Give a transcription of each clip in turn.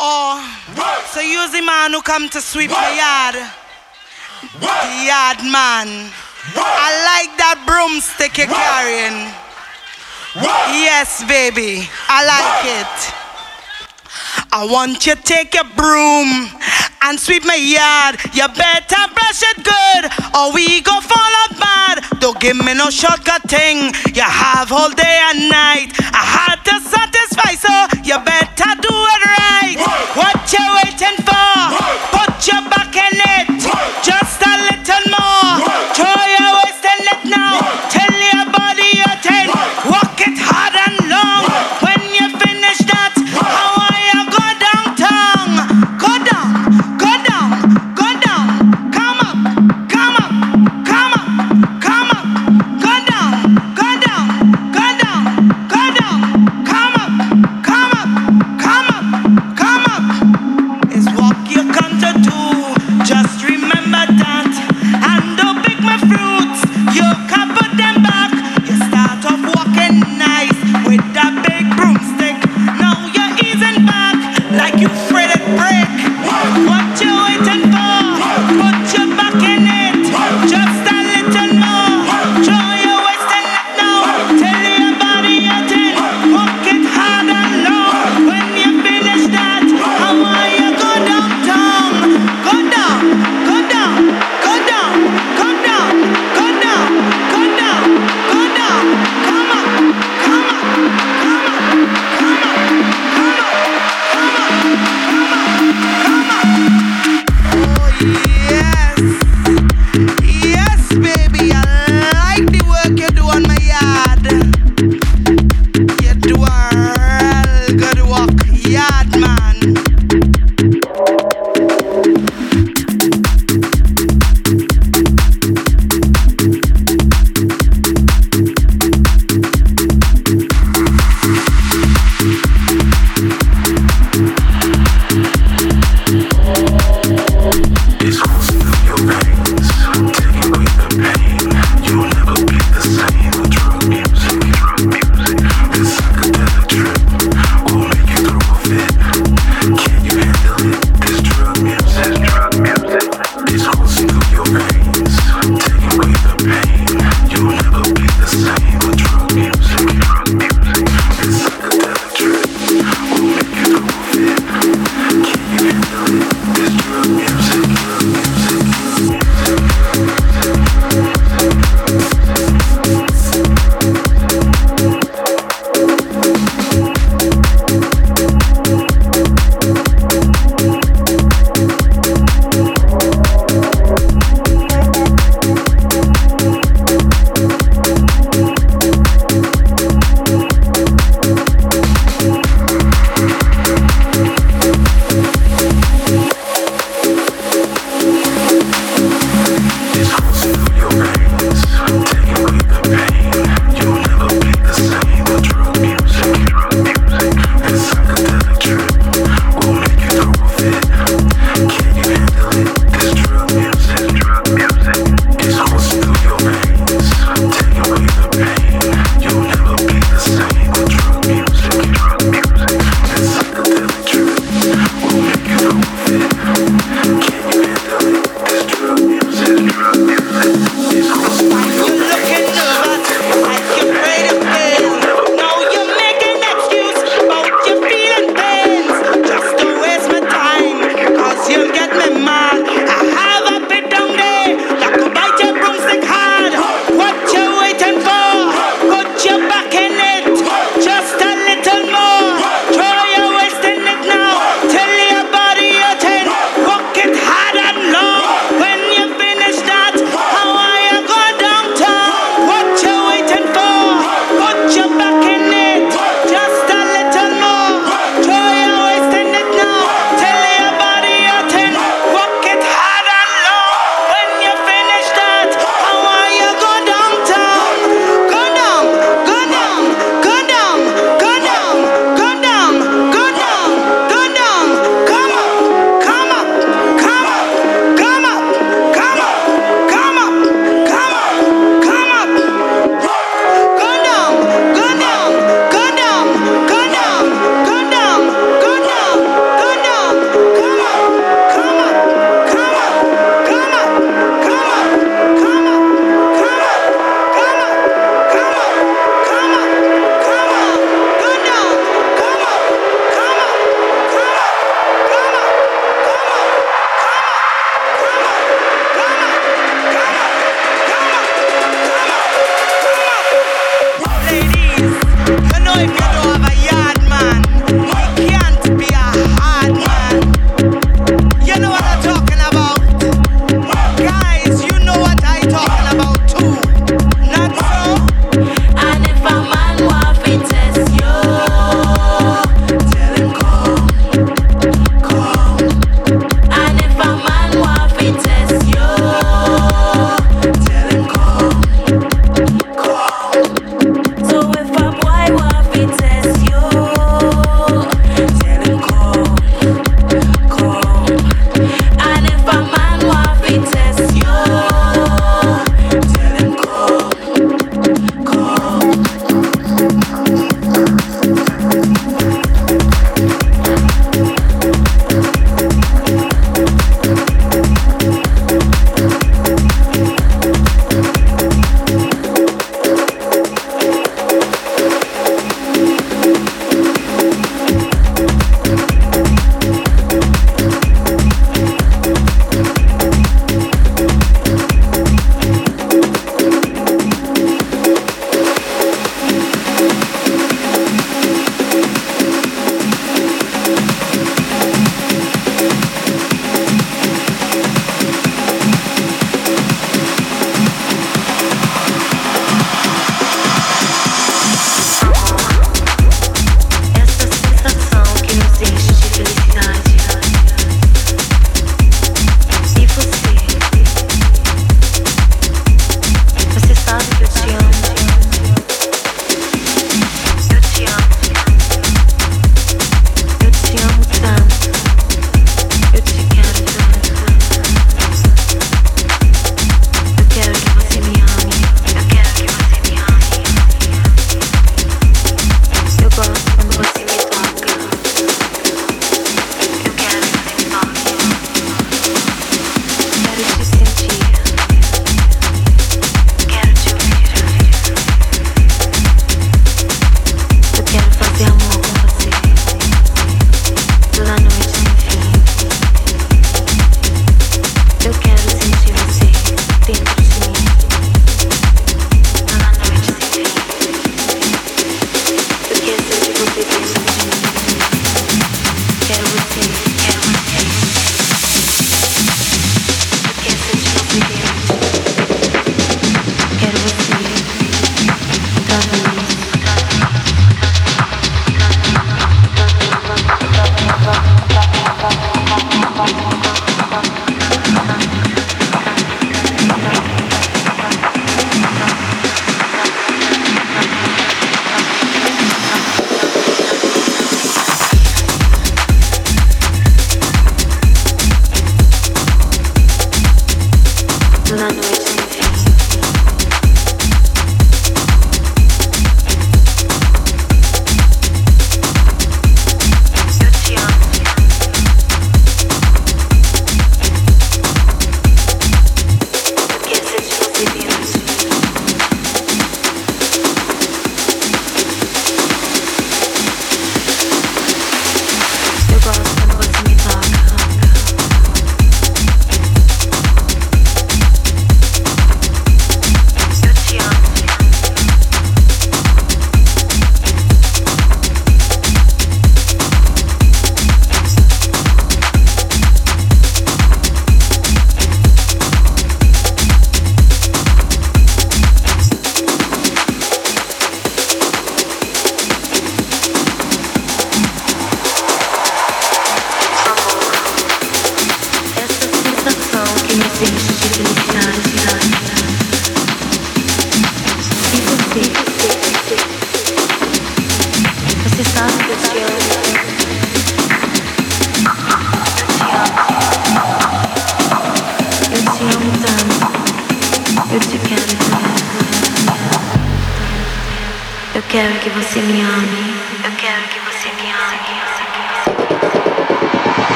Oh, so use the man who come to sweep my yard. The yard man. I like that broomstick you're carrying. Yes, baby. I like it. I want you to take your broom and sweep my yard. You better brush it good or we go fall bad. Don't give me no shortcut thing. You have all day and night. I had to satisfy, so you better do it right. What you waiting for?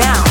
down.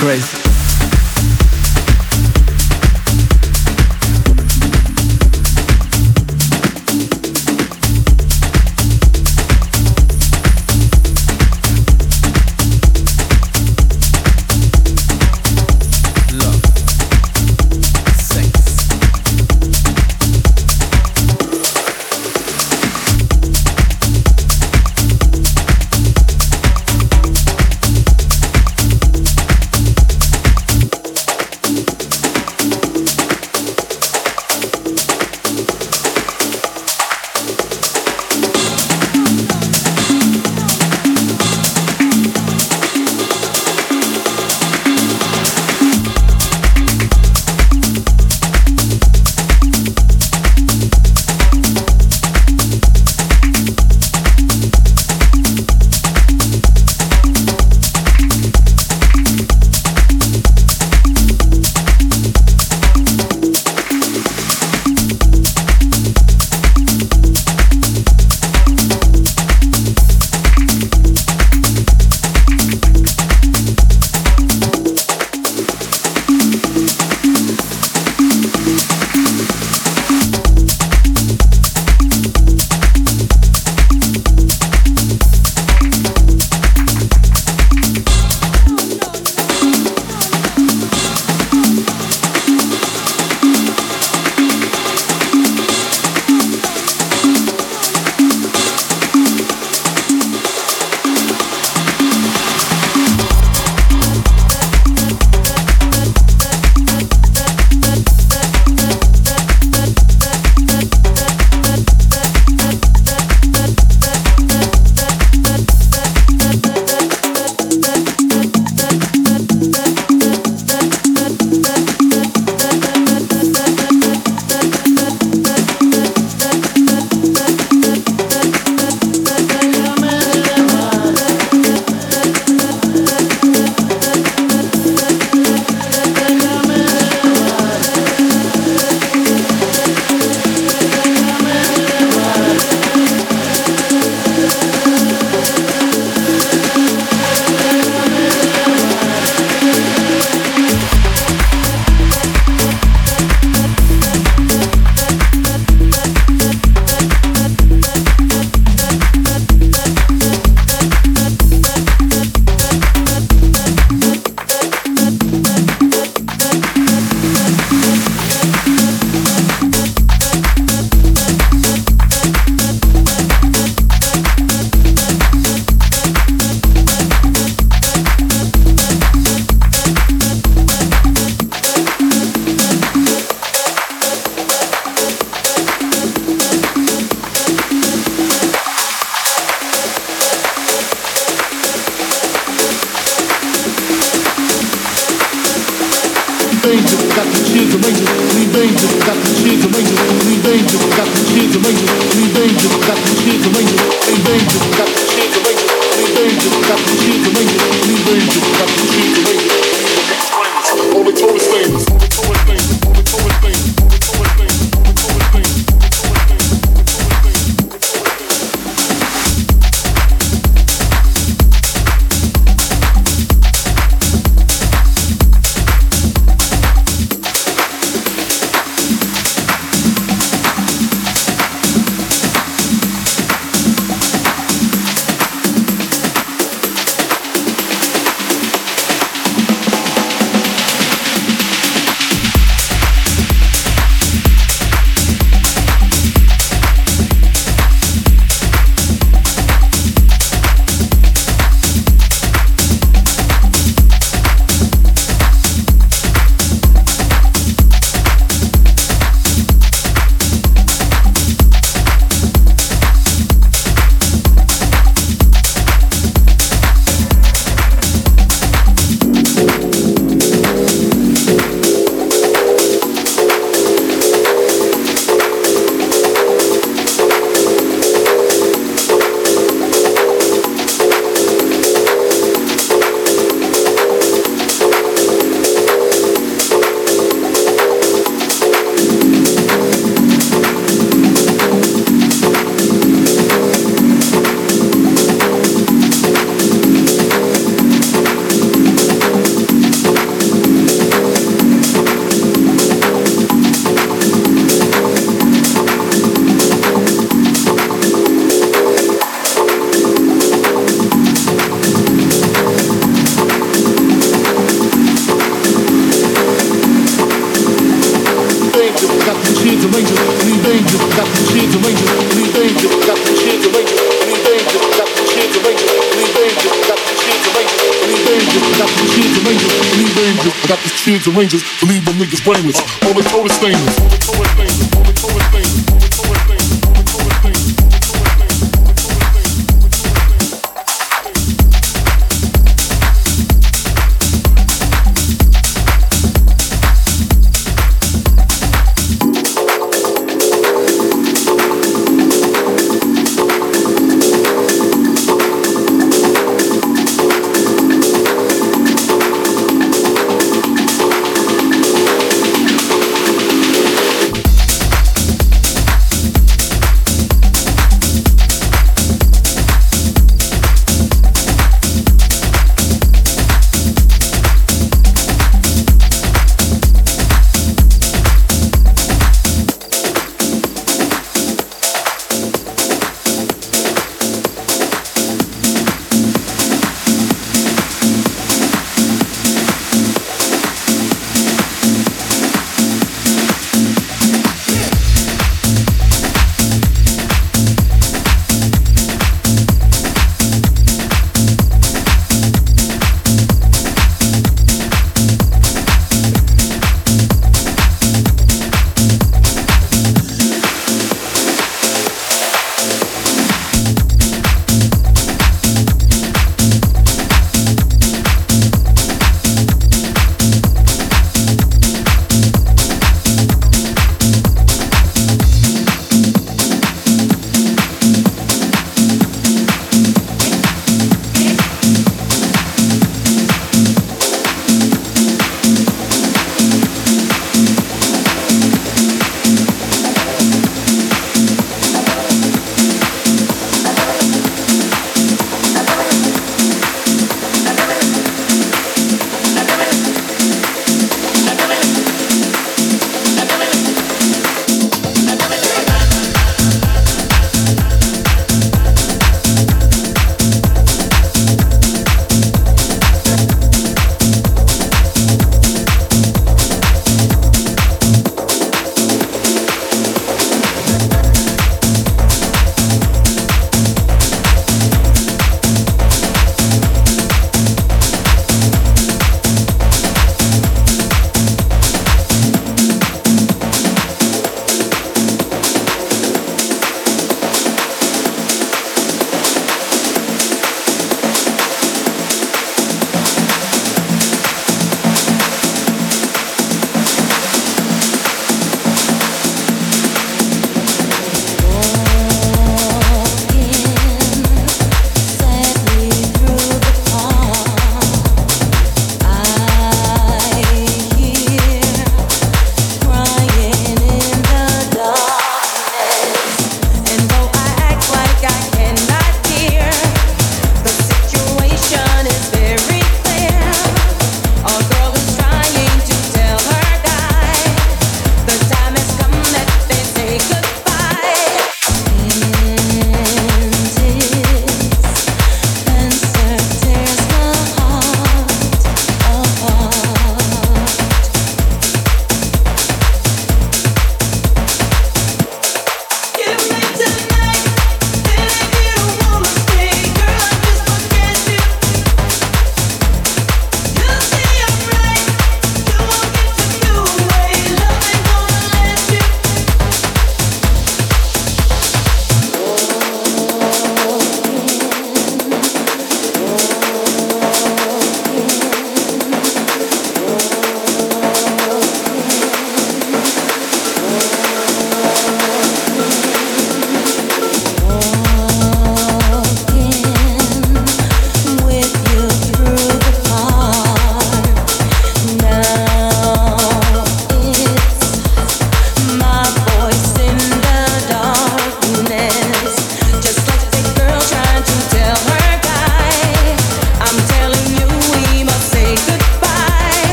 Crazy. And rangers leave them niggas brainless.